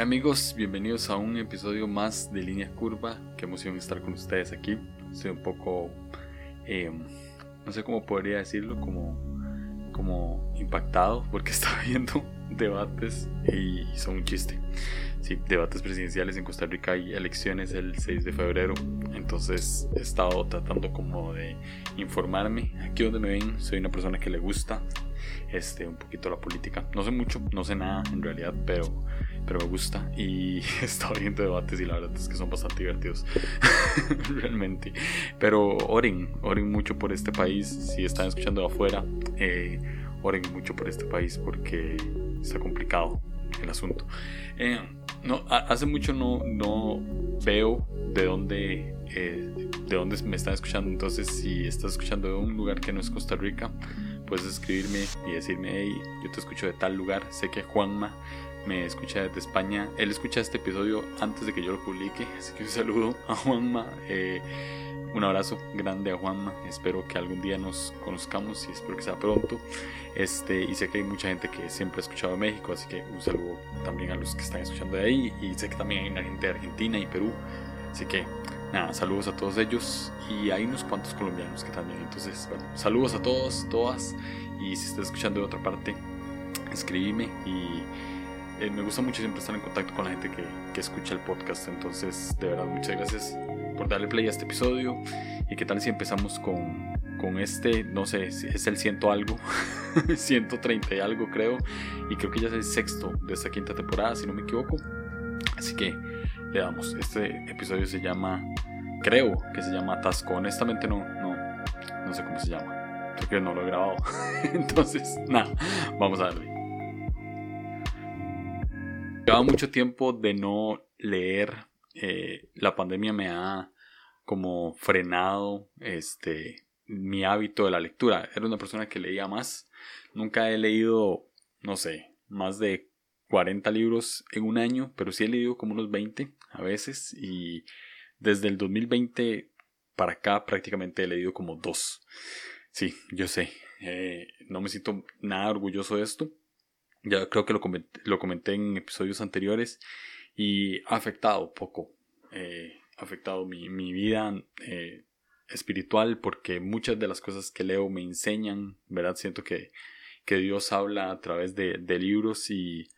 amigos, bienvenidos a un episodio más de Línea Curva. Qué emoción estar con ustedes aquí. Estoy un poco, em, no sé cómo podría decirlo, como, como impactado porque estaba viendo debates y son un chiste. Sí, debates presidenciales en Costa Rica y elecciones el 6 de febrero. Entonces he estado tratando como de informarme. Aquí donde me ven, soy una persona que le gusta este, un poquito la política. No sé mucho, no sé nada en realidad, pero, pero me gusta. Y estado viendo debates y la verdad es que son bastante divertidos. Realmente. Pero oren, oren mucho por este país. Si están escuchando afuera, eh, oren mucho por este país porque está complicado el asunto. Eh, no, hace mucho no, no veo de dónde, eh, de dónde me están escuchando. Entonces, si estás escuchando de un lugar que no es Costa Rica, puedes escribirme y decirme, hey, yo te escucho de tal lugar. Sé que Juanma me escucha desde España. Él escucha este episodio antes de que yo lo publique. Así que un saludo a Juanma. Eh, un abrazo grande a Juanma. Espero que algún día nos conozcamos y espero que sea pronto. Este, y sé que hay mucha gente que siempre ha escuchado México, así que un saludo también a los que están escuchando de ahí. Y sé que también hay una gente de Argentina y Perú. Así que nada, saludos a todos ellos. Y hay unos cuantos colombianos que también. Entonces, bueno, saludos a todos, todas. Y si estás escuchando de otra parte, escribime. Y eh, me gusta mucho siempre estar en contacto con la gente que, que escucha el podcast. Entonces, de verdad, muchas gracias por darle play a este episodio. ¿Y qué tal si empezamos con, con este? No sé, es el ciento algo, 130 y algo creo. Y creo que ya es el sexto de esta quinta temporada, si no me equivoco. Así que le damos. Este episodio se llama, creo que se llama Atasco. Honestamente no, no, no sé cómo se llama. Creo que no lo he grabado. Entonces, nada, vamos a darle. Llevaba mucho tiempo de no leer eh, la pandemia me ha como frenado este, mi hábito de la lectura. Era una persona que leía más. Nunca he leído, no sé, más de 40 libros en un año, pero sí he leído como unos 20 a veces. Y desde el 2020 para acá prácticamente he leído como dos. Sí, yo sé. Eh, no me siento nada orgulloso de esto. Ya creo que lo comenté, en episodios anteriores y ha afectado poco, eh, ha afectado mi, mi vida eh, espiritual porque muchas de las cosas que leo me enseñan, ¿verdad? Siento que, que Dios habla a través de, de libros y,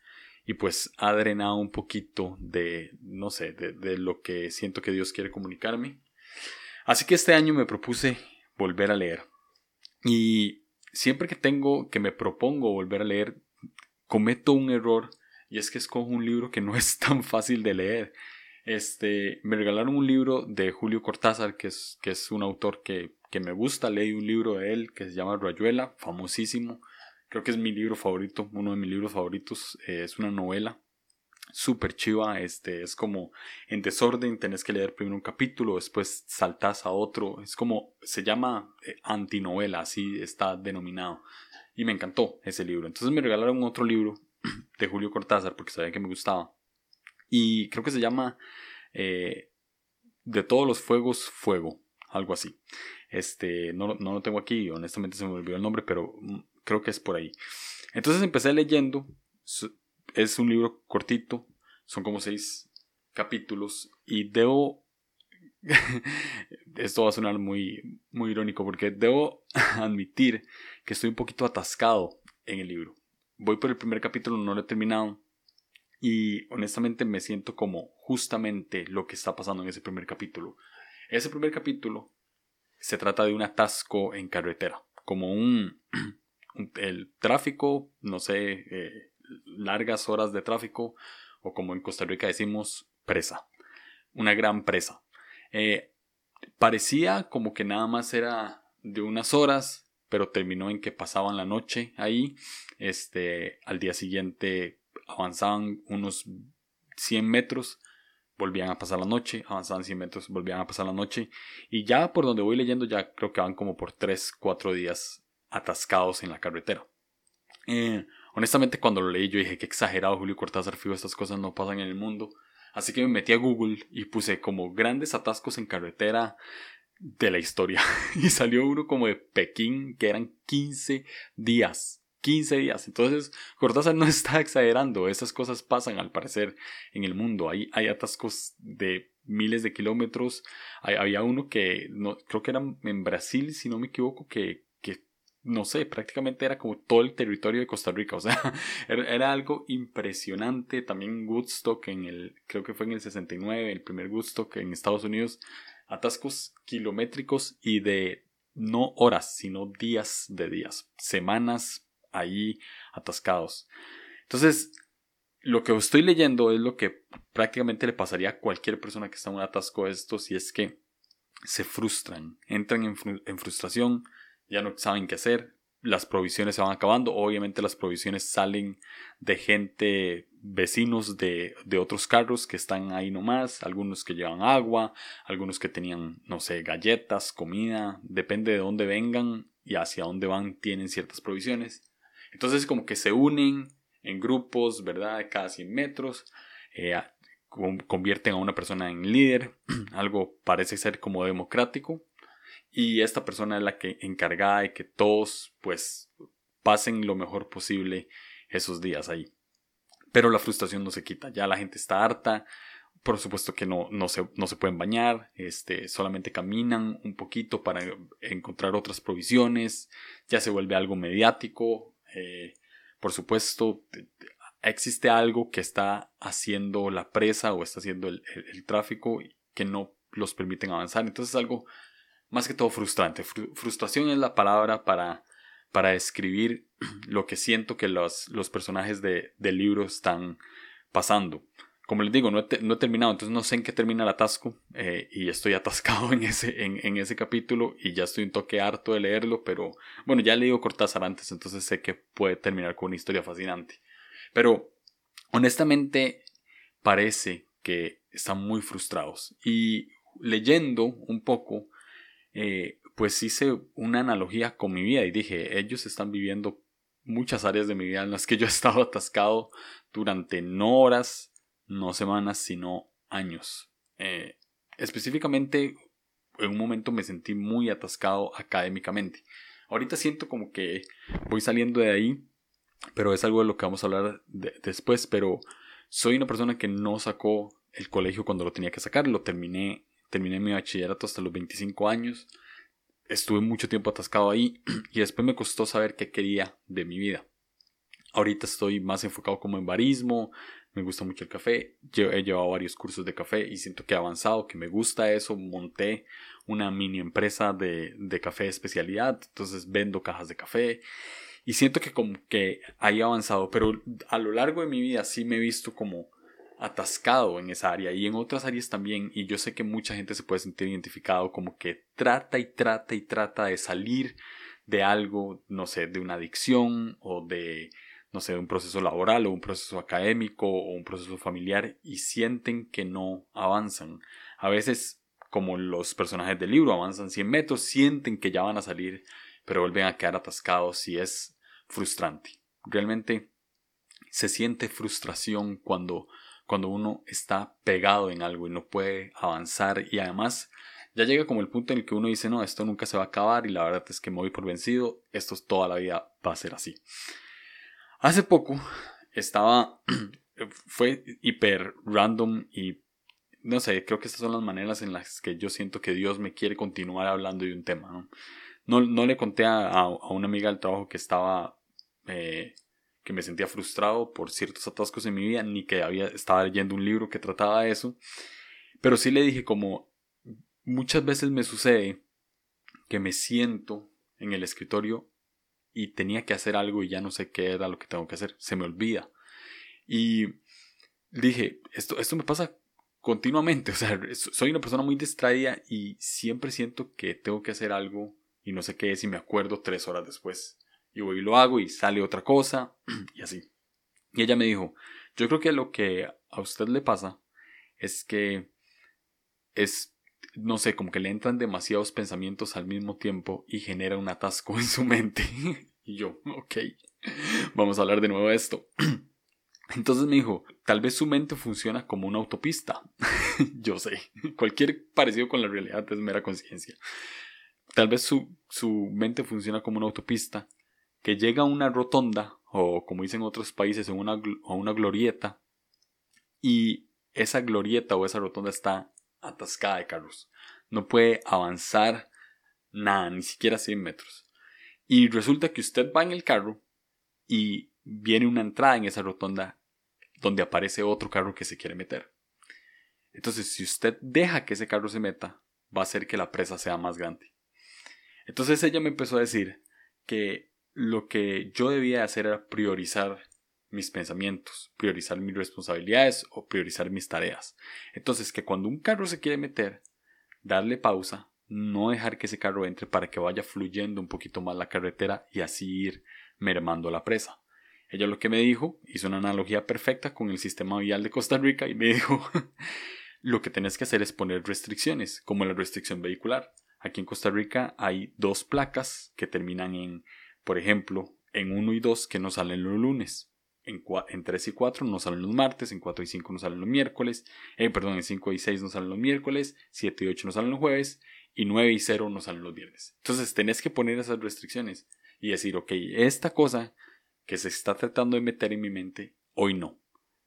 y, pues ha drenado un poquito de, no sé, de, lo que siento que Dios quiere comunicarme. Así que este año me propuse volver a leer. Y siempre que tengo, que me propongo volver a leer, cometo un error y es que escojo un libro que no es tan fácil de leer. Este, me regalaron un libro de Julio Cortázar, que es, que es un autor que, que me gusta. Leí un libro de él que se llama Rayuela, famosísimo. Creo que es mi libro favorito, uno de mis libros favoritos. Eh, es una novela súper chiva. Este, es como en desorden, tenés que leer primero un capítulo, después saltás a otro. Es como, se llama eh, antinovela, así está denominado. Y me encantó ese libro. Entonces me regalaron otro libro de Julio Cortázar porque sabía que me gustaba. Y creo que se llama eh, De todos los fuegos, fuego, algo así. Este, no, no lo tengo aquí, honestamente se me olvidó el nombre, pero mm, creo que es por ahí. Entonces empecé leyendo, es un libro cortito, son como seis capítulos y debo esto va a sonar muy, muy irónico porque debo admitir que estoy un poquito atascado en el libro voy por el primer capítulo, no lo he terminado. Y honestamente me siento como justamente lo que está pasando en ese primer capítulo. Ese primer capítulo se trata de un atasco en carretera, como un, el tráfico, no sé, eh, largas horas de tráfico, o como en Costa Rica decimos, presa, una gran presa. Eh, parecía como que nada más era de unas horas, pero terminó en que pasaban la noche ahí. Este, al día siguiente avanzaban unos 100 metros, volvían a pasar la noche, avanzaban 100 metros, volvían a pasar la noche. Y ya por donde voy leyendo, ya creo que van como por 3, 4 días atascados en la carretera. Eh, honestamente, cuando lo leí, yo dije que exagerado Julio Cortázar, fijo, estas cosas no pasan en el mundo. Así que me metí a Google y puse como grandes atascos en carretera de la historia. y salió uno como de Pekín, que eran 15 días. 15 días. Entonces, Cortázar no está exagerando, esas cosas pasan al parecer en el mundo. Hay, hay atascos de miles de kilómetros. había uno que no, creo que era en Brasil, si no me equivoco, que no sé, prácticamente era como todo el territorio de Costa Rica. O sea, era, algo impresionante. También Woodstock en el, creo que fue en el 69, el primer Woodstock en Estados Unidos. Atascos kilométricos y de no horas, sino días de días, semanas ahí atascados. Entonces, lo que estoy leyendo es lo que prácticamente le pasaría a cualquier persona que está en un atasco de estos y es que se frustran, entran en, frustración, ya no saben qué hacer, las provisiones se van acabando, obviamente las provisiones salen de gente, vecinos de, de, otros carros que están ahí nomás, algunos que llevan agua, algunos que tenían, no sé, galletas, comida, depende de dónde vengan y hacia dónde van, tienen ciertas provisiones. Entonces como que se unen en grupos, ¿verdad? Cada 100 metros, eh, convierten a una persona en líder, algo parece ser como democrático, y esta persona es la que encargada de que todos pues pasen lo mejor posible esos días ahí. Pero la frustración no se quita, ya la gente está harta, por supuesto que no, no, se, no se pueden bañar, este, solamente caminan un poquito para encontrar otras provisiones, ya se vuelve algo mediático, eh, por supuesto existe algo que está haciendo la presa o está haciendo el, el, tráfico que no los permiten avanzar, entonces es algo más que todo frustrante. frustración es la palabra para, para describir lo que siento que los, los personajes de, del libro están pasando como les digo, no he, no he, terminado, entonces no sé en qué termina el atasco eh, y estoy atascado en ese, en, en, ese capítulo y ya estoy un toque harto de leerlo, pero bueno, ya he leído Cortázar antes, entonces sé que puede terminar con una historia fascinante. Pero honestamente parece que están muy frustrados y leyendo un poco, eh, pues hice una analogía con mi vida y dije, ellos están viviendo muchas áreas de mi vida en las que yo he estado atascado durante no horas, no semanas, sino años. Eh, específicamente, en un momento me sentí muy atascado académicamente. Ahorita siento como que voy saliendo de ahí, pero es algo de lo que vamos a hablar después, pero soy una persona que no sacó el colegio cuando lo tenía que sacar, lo terminé, terminé mi bachillerato hasta los 25 años, estuve mucho tiempo atascado ahí y después me costó saber qué quería de mi vida. Ahorita estoy más enfocado como en barismo, me gusta mucho el café, he llevado varios cursos de café y siento que he avanzado, que me gusta eso, monté una mini empresa de, de café de especialidad, entonces vendo cajas de café y siento que como que he avanzado, pero a lo largo de mi vida sí me he visto como atascado en esa área y en otras áreas también y yo sé que mucha gente se puede sentir identificado como que trata y trata y trata de salir de algo, no sé, de una adicción o de no sé, un proceso laboral o un proceso académico o un proceso familiar y sienten que no avanzan. A veces, como los personajes del libro avanzan 100 metros, sienten que ya van a salir, pero vuelven a quedar atascados y es frustrante. Realmente se siente frustración cuando, cuando uno está pegado en algo y no puede avanzar y además ya llega como el punto en el que uno dice, no, esto nunca se va a acabar y la verdad es que me voy por vencido, esto toda la vida va a ser así. Hace poco estaba, fue hiper random y no sé, creo que estas son las maneras en las que yo siento que Dios me quiere continuar hablando de un tema. No, no, le conté a, una amiga del trabajo que estaba, eh, que me sentía frustrado por ciertos atascos en mi vida, ni que había, estaba leyendo un libro que trataba de eso, pero sí le dije como muchas veces me sucede que me siento en el escritorio y tenía que hacer algo y ya no sé qué era lo que tengo que hacer, se me olvida. Y dije, esto, esto me pasa continuamente, o sea, soy una persona muy distraída y siempre siento que tengo que hacer algo y no sé qué es y me acuerdo tres horas después. Y voy y lo hago y sale otra cosa y así. Y ella me dijo, yo creo que lo que a usted le pasa es que es, no sé, como que le entran demasiados pensamientos al mismo tiempo y genera un atasco en su mente. y yo, ok, vamos a hablar de nuevo de esto. Entonces me dijo, tal vez su mente funciona como una autopista. yo sé, cualquier parecido con la realidad es mera conciencia. Tal vez su, su mente funciona como una autopista que llega a una rotonda, o como dicen otros países, a una, una glorieta, y esa glorieta o esa rotonda está atascada de carros. No puede avanzar nada, ni siquiera 100 metros. Y resulta que usted va en el carro y viene una entrada en esa rotonda donde aparece otro carro que se quiere meter. Entonces, si usted deja que ese carro se meta, va a hacer que la presa sea más grande. Entonces ella me empezó a decir que lo que yo debía hacer era priorizar mis pensamientos, priorizar mis responsabilidades o priorizar mis tareas. Entonces que cuando un carro se quiere meter, darle pausa, no dejar que ese carro entre para que vaya fluyendo un poquito más la carretera y así ir mermando la presa. Ella lo que me dijo, hizo una analogía perfecta con el sistema vial de Costa Rica y me dijo, lo que tenés que hacer es poner restricciones, como la restricción vehicular. Aquí en Costa Rica hay dos placas que terminan en, por ejemplo, en 1 y 2 que no salen los lunes. En, en 3 y 4 no salen los martes, en 4 y 5 no salen los miércoles, eh, perdón, en 5 y 6 no salen los miércoles, 7 y 8 no salen los jueves, y 9 y 0 no salen los viernes. Entonces tenés que poner esas restricciones y decir, ok, esta cosa que se está tratando de meter en mi mente, hoy no.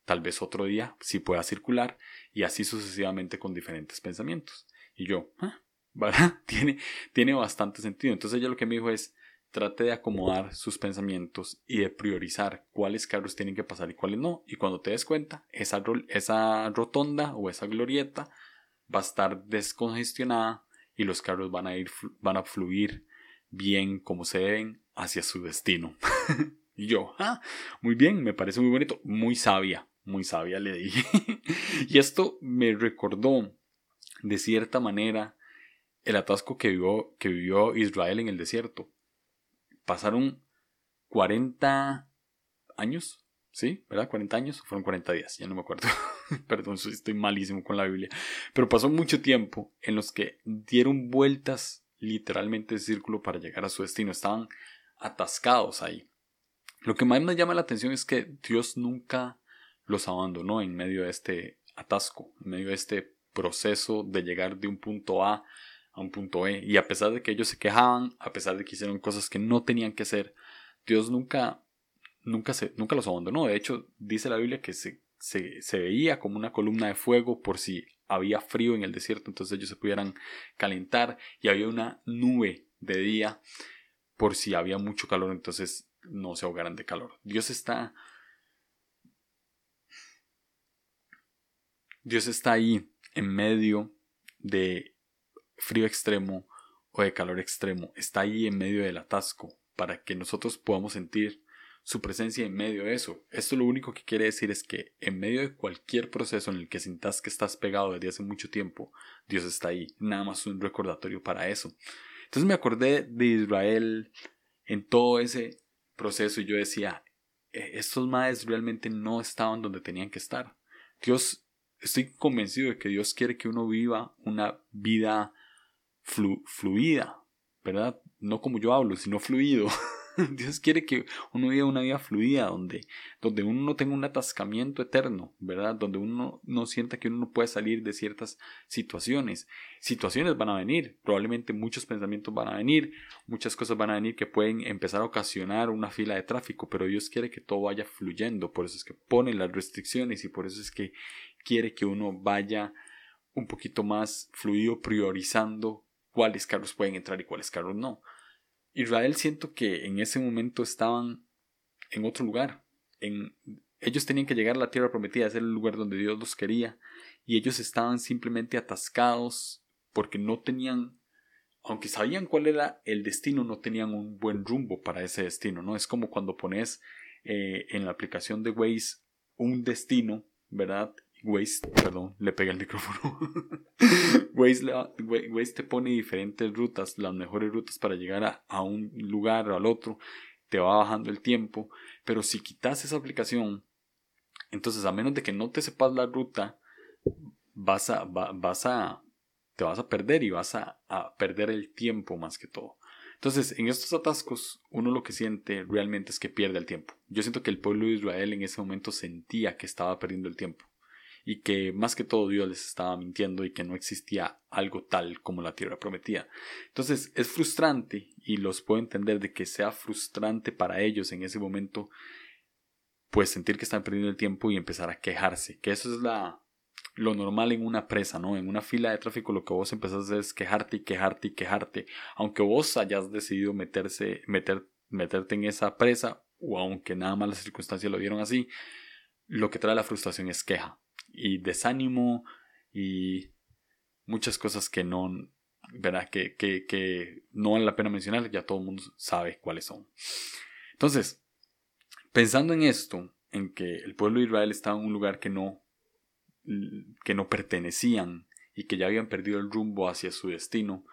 Tal vez otro día sí pueda circular y así sucesivamente con diferentes pensamientos. Y yo, ah, tiene, tiene bastante sentido. Entonces ella lo que me dijo es, trate de acomodar sus pensamientos y de priorizar cuáles carros tienen que pasar y cuáles no. Y cuando te des cuenta, esa, esa rotonda o esa glorieta va a estar descongestionada y los carros van a ir, van a fluir bien como se deben hacia su destino. y yo, ah, muy bien, me parece muy bonito, muy sabia, muy sabia le dije. y esto me recordó de cierta manera el atasco que vivió, que vivió Israel en el desierto. Pasaron 40 años, ¿sí? ¿Verdad? 40 años, fueron 40 días, ya no me acuerdo. Perdón, estoy malísimo con la Biblia. Pero pasó mucho tiempo en los que dieron vueltas literalmente de círculo para llegar a su destino. Estaban atascados ahí. Lo que más me llama la atención es que Dios nunca los abandonó en medio de este atasco, en medio de este proceso de llegar de un punto A a un punto E. Y a pesar de que ellos se quejaban, a pesar de que hicieron cosas que no tenían que hacer, Dios nunca, nunca, se, nunca los abandonó. De hecho, dice la Biblia que se, se, se veía como una columna de fuego por si había frío en el desierto, entonces ellos se pudieran calentar y había una nube de día por si había mucho calor, entonces no se ahogaran de calor. Dios está Dios está ahí en medio de frío extremo o de calor extremo, está ahí en medio del atasco para que nosotros podamos sentir su presencia en medio de eso. Esto lo único que quiere decir es que en medio de cualquier proceso en el que sintas que estás pegado desde hace mucho tiempo, Dios está ahí. Nada más un recordatorio para eso. Entonces me acordé de Israel en todo ese proceso y yo decía, e, estos madres realmente no estaban donde tenían que estar. Dios, estoy convencido de que Dios quiere que uno viva una vida fluida, ¿verdad? No como yo hablo, sino fluido. Dios quiere que uno viva una vida fluida, donde, donde uno no tenga un atascamiento eterno, ¿verdad? Donde uno no sienta que uno no puede salir de ciertas situaciones. Situaciones van a venir, probablemente muchos pensamientos van a venir, muchas cosas van a venir que pueden empezar a ocasionar una fila de tráfico, pero Dios quiere que todo vaya fluyendo, por eso es que pone las restricciones y por eso es que quiere que uno vaya un poquito más fluido priorizando cuáles carros pueden entrar y cuáles carros no. Israel siento que en ese momento estaban en otro lugar. En, ellos tenían que llegar a la tierra prometida, ser el lugar donde Dios los quería, y ellos estaban simplemente atascados porque no tenían, aunque sabían cuál era el destino, no tenían un buen rumbo para ese destino, ¿no? Es como cuando pones eh, en la aplicación de Waze un destino, ¿verdad? Waze, perdón, le pega el micrófono. Waze, te pone diferentes rutas, las mejores rutas para llegar a, un lugar o al otro, te va bajando el tiempo, pero si quitas esa aplicación, entonces a menos de que no te sepas la ruta, vas a, vas a, te vas a perder y vas a, a perder el tiempo más que todo. Entonces, en estos atascos, uno lo que siente realmente es que pierde el tiempo. Yo siento que el pueblo de Israel en ese momento sentía que estaba perdiendo el tiempo y que más que todo Dios les estaba mintiendo y que no existía algo tal como la tierra prometida. Entonces es frustrante y los puedo entender de que sea frustrante para ellos en ese momento pues sentir que están perdiendo el tiempo y empezar a quejarse, que eso es la lo normal en una presa, ¿no? En una fila de tráfico lo que vos empezás a hacer es quejarte y quejarte y quejarte, aunque vos hayas decidido meterse, meter, meterte en esa presa o aunque nada más las circunstancias lo dieron así, lo que trae la frustración es queja y desánimo y muchas cosas que no, ¿verdad? Que, que, que no vale la pena mencionar, ya todo el mundo sabe cuáles son. Entonces, pensando en esto, en que el pueblo de Israel estaba en un lugar que no, que no pertenecían y que ya habían perdido el rumbo hacia su destino,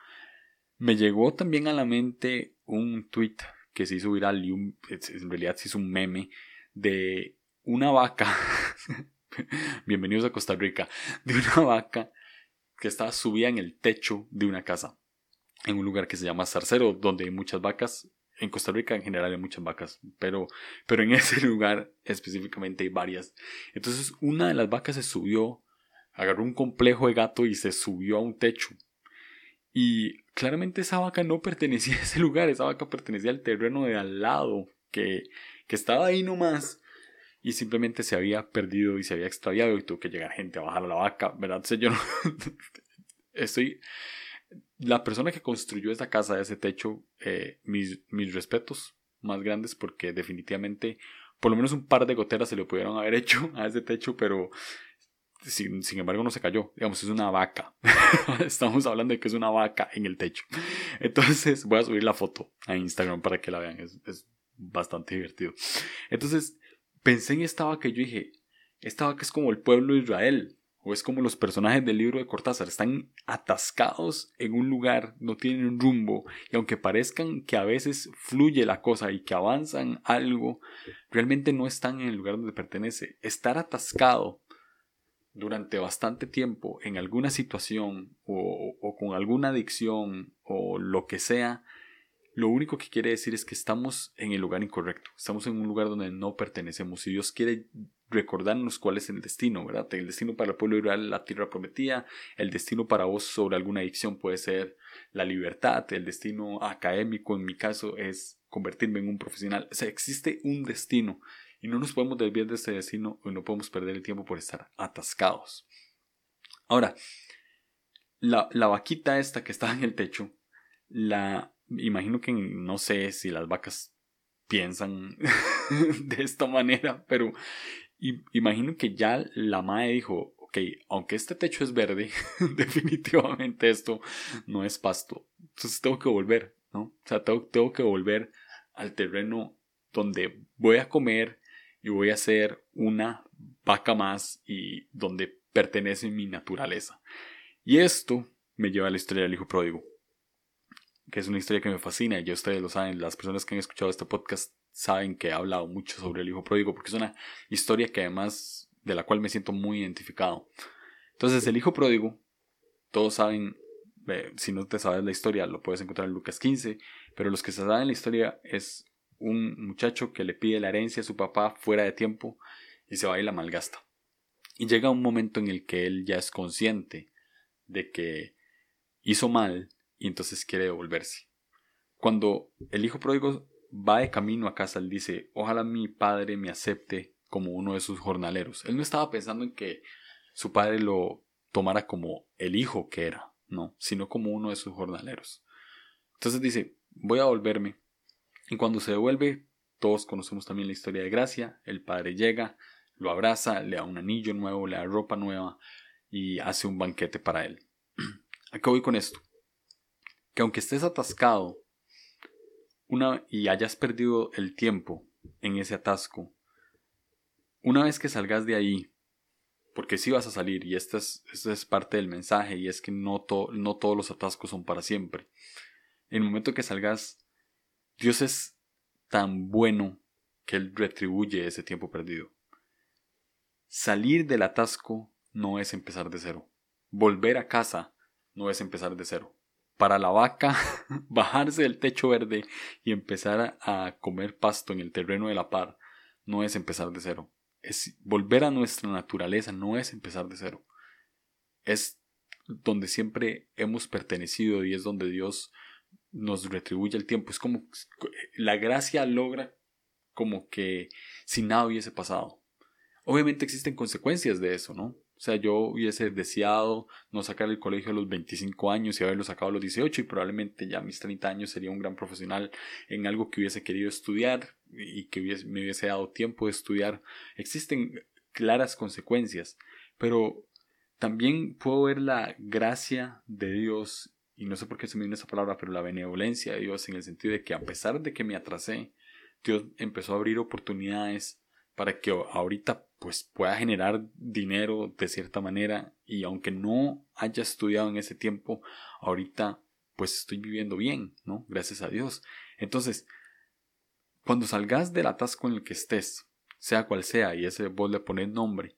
me llegó también a la mente un tweet que se hizo viral en realidad se hizo un meme de una vaca, bienvenidos a Costa Rica, de una vaca que estaba subida en el techo de una casa, en un lugar que se llama Zarcero, donde hay muchas vacas. En Costa Rica en general hay muchas vacas, pero, pero en ese lugar específicamente hay varias. Entonces una de las vacas se subió, agarró un complejo de gato y se subió a un techo. Y claramente esa vaca no pertenecía a ese lugar, esa vaca pertenecía al terreno de al lado, que, que estaba ahí nomás y simplemente se había perdido y se había extraviado y tuvo que llegar gente a bajar a la vaca, ¿verdad? Entonces yo no estoy... La persona que construyó esa casa, ese techo, eh, mis, mis respetos más grandes porque definitivamente por lo menos un par de goteras se le pudieron haber hecho a ese techo, pero sin, sin, embargo no se cayó. Digamos, es una vaca. Estamos hablando de que es una vaca en el techo. Entonces voy a subir la foto a Instagram para que la vean. Es, es bastante divertido. Entonces, pensé en esta vaca y yo dije, esta vaca es como el pueblo de Israel, o es como los personajes del libro de Cortázar, están atascados en un lugar, no tienen rumbo, y aunque parezcan que a veces fluye la cosa y que avanzan algo, realmente no están en el lugar donde pertenece. Estar atascado durante bastante tiempo en alguna situación o con alguna adicción o lo que sea, lo único que quiere decir es que estamos en el lugar incorrecto, estamos en un lugar donde no pertenecemos. Y Dios quiere recordarnos cuál es el destino, ¿verdad? El destino para el pueblo Israel la tierra prometida, el destino para vos sobre alguna adicción puede ser la libertad, el destino académico en mi caso es convertirme en un profesional, o sea, existe un destino. Y no nos podemos desviar de ese destino y no podemos perder el tiempo por estar atascados. Ahora, la, la vaquita esta que está en el techo, la imagino que no sé si las vacas piensan de esta manera, pero imagino que ya la madre dijo, ok, aunque este techo es verde, definitivamente esto no es pasto. Entonces tengo que volver, ¿no? O sea, tengo, tengo que volver al terreno donde voy a comer y voy a ser una vaca más y donde pertenece mi naturaleza. Y esto me lleva a la historia del hijo pródigo que es una historia que me fascina y ustedes lo saben, las personas que han escuchado este podcast saben que he hablado mucho sobre el hijo pródigo porque es una historia que además de la cual me siento muy identificado. Entonces el hijo pródigo, todos saben, si no te sabes la historia lo puedes encontrar en Lucas 15, pero los que se saben la historia es un muchacho que le pide la herencia a su papá fuera de tiempo y se va y la malgasta. Y llega un momento en el que él ya es consciente de que hizo mal y entonces quiere devolverse. Cuando el hijo pródigo va de camino a casa, él dice, ojalá mi padre me acepte como uno de sus jornaleros. Él no estaba pensando en que su padre lo tomara como el hijo que era, no, sino como uno de sus jornaleros. Entonces dice, voy a volverme. Y cuando se devuelve, todos conocemos también la historia de Gracia, el padre llega, lo abraza, le da un anillo nuevo, le da ropa nueva y hace un banquete para él. ¿A qué voy con esto? Que aunque estés atascado una, y hayas perdido el tiempo en ese atasco, una vez que salgas de ahí, porque sí vas a salir, y esto es, es parte del mensaje, y es que no, no todos los atascos son para siempre. En el momento que salgas, Dios es tan bueno que Él retribuye ese tiempo perdido. Salir del atasco no es empezar de cero. Volver a casa no es empezar de cero para la vaca bajarse del techo verde y empezar a comer pasto en el terreno de la par no es empezar de cero, es volver a nuestra naturaleza, no es empezar de cero. Es donde siempre hemos pertenecido y es donde Dios nos retribuye el tiempo. Es como la gracia logra como que si nada hubiese pasado. Obviamente existen consecuencias de eso, ¿no? O sea, yo hubiese deseado no sacar el colegio a los 25 años y haberlo sacado a los 18 y probablemente ya a mis 30 años sería un gran profesional en algo que hubiese querido estudiar y que me hubiese dado tiempo de estudiar. Existen claras consecuencias, pero también puedo ver la gracia de Dios, y no sé por qué se me viene esa palabra, pero la benevolencia de Dios en el sentido de que a pesar de que me atrasé, Dios empezó a abrir oportunidades para que ahorita pues pueda generar dinero de cierta manera y aunque no haya estudiado en ese tiempo, ahorita pues estoy viviendo bien, ¿no? Gracias a Dios. Entonces, cuando salgas del atasco en el que estés, sea cual sea, y ese vos le pones nombre,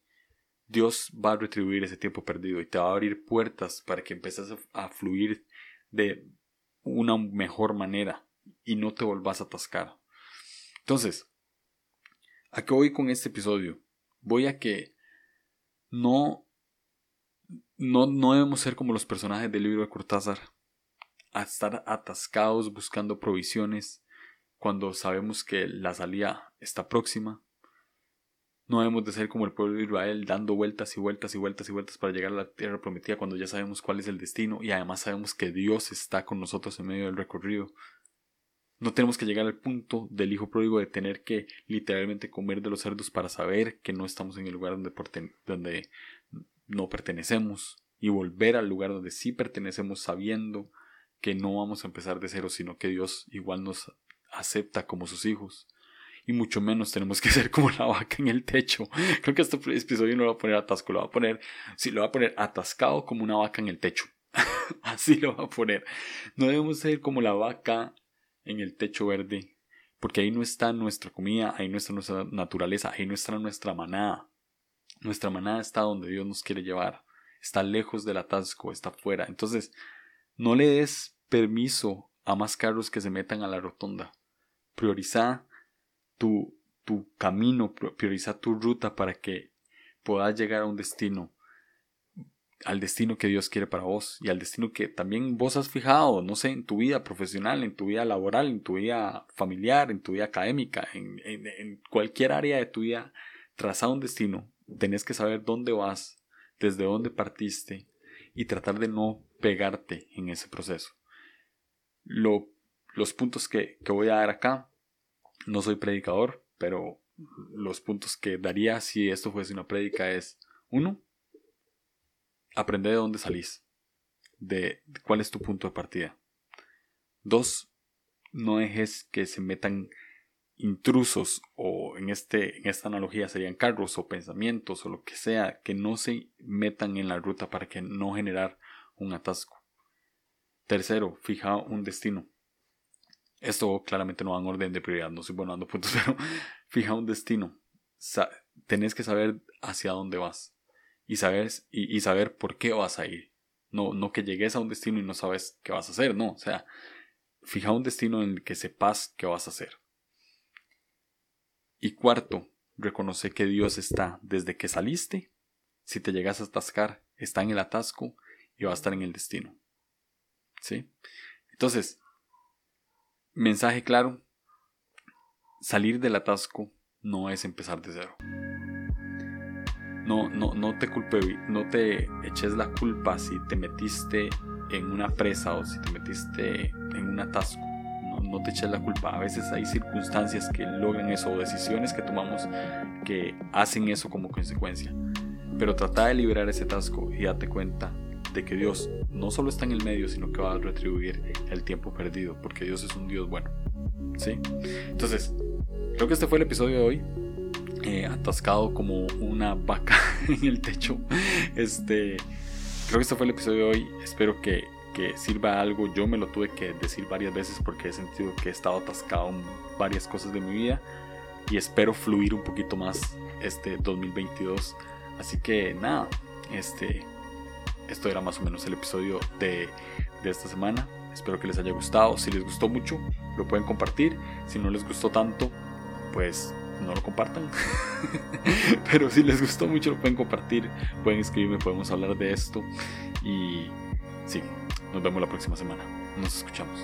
Dios va a retribuir ese tiempo perdido y te va a abrir puertas para que empieces a, fluir de una mejor manera y no te volvás a atascar. Entonces, ¿a qué voy con este episodio? Voy a que no, no, no debemos ser como los personajes del libro de Cortázar, a estar atascados buscando provisiones cuando sabemos que la salida está próxima. No debemos de ser como el pueblo de Israel dando vueltas y vueltas y vueltas y vueltas para llegar a la tierra prometida cuando ya sabemos cuál es el destino y además sabemos que Dios está con nosotros en medio del recorrido. No tenemos que llegar al punto del hijo pródigo de tener que literalmente comer de los cerdos para saber que no estamos en el lugar donde, donde no pertenecemos y volver al lugar donde sí pertenecemos sabiendo que no vamos a empezar de cero, sino que Dios igual nos acepta como sus hijos. Y mucho menos tenemos que ser como la vaca en el techo. Creo que este episodio no lo va a poner atasco, lo va a poner, lo va a poner atascado como una vaca en el techo. Así lo va a poner. No debemos ser como la vaca en el techo verde, porque ahí no está nuestra comida, ahí no está nuestra naturaleza, ahí no está nuestra manada. Nuestra manada está donde Dios nos quiere llevar, está lejos del atasco, está fuera. Entonces, no le des permiso a más carros que se metan a la rotonda. Prioriza tu, tu camino, prioriza tu ruta para que puedas llegar a un destino, al destino que Dios quiere para vos y al destino que también vos has fijado, no sé, en tu vida profesional, en tu vida laboral, en tu vida familiar, en tu vida académica, en, cualquier área de tu vida, traza un destino, tenés que saber dónde vas, desde dónde partiste y tratar de no pegarte en ese proceso. Los puntos que, voy a dar acá, no soy predicador, pero los puntos que daría si esto fuese una prédica es, uno, aprender de dónde salís, de cuál es tu punto de partida. Dos, no dejes que se metan intrusos o en, este, en esta analogía serían carros o pensamientos o lo que sea, que no se metan en la ruta para que no generar un atasco. Tercero, fija un destino. Esto claramente no va en orden de prioridad, no estoy dando puntos, fija un destino. tenés que saber hacia dónde vas y, sabes, y, saber por qué vas a ir. No, no que llegues a un destino y no sabes qué vas a hacer, no. O sea, fija un destino en el que sepas qué vas a hacer. Y cuarto, reconoce que Dios está desde que saliste. Si te llegas a atascar, está en el atasco y va a estar en el destino. ¿Sí? Entonces, mensaje claro, salir del atasco no es empezar de cero. No, no, no te culpe, no te eches la culpa si te metiste en una presa o si te metiste en un atasco. No, no te eches la culpa. A veces hay circunstancias que logran eso o decisiones que tomamos que hacen eso como consecuencia. Pero trata de liberar ese atasco y date cuenta de que Dios no solo está en el medio, sino que va a retribuir el tiempo perdido, porque Dios es un Dios bueno. ¿Sí? Entonces, creo que este fue el episodio de hoy. Eh, atascado como una vaca en el techo. Este, creo que este fue el episodio de hoy. Espero que, que sirva algo. Yo me lo tuve que decir varias veces porque he sentido que he estado atascado en varias cosas de mi vida y espero fluir un poquito más este 2022. Así que nada, este esto era más o menos el episodio de, esta semana. Espero que les haya gustado. Si les gustó mucho, lo pueden compartir. Si no les gustó tanto, pues no lo compartan. Pero si les gustó mucho lo pueden compartir, pueden escribirme, podemos hablar de esto. Y sí, nos vemos la próxima semana. Nos escuchamos.